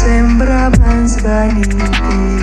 sembra ben svaniti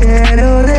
get away.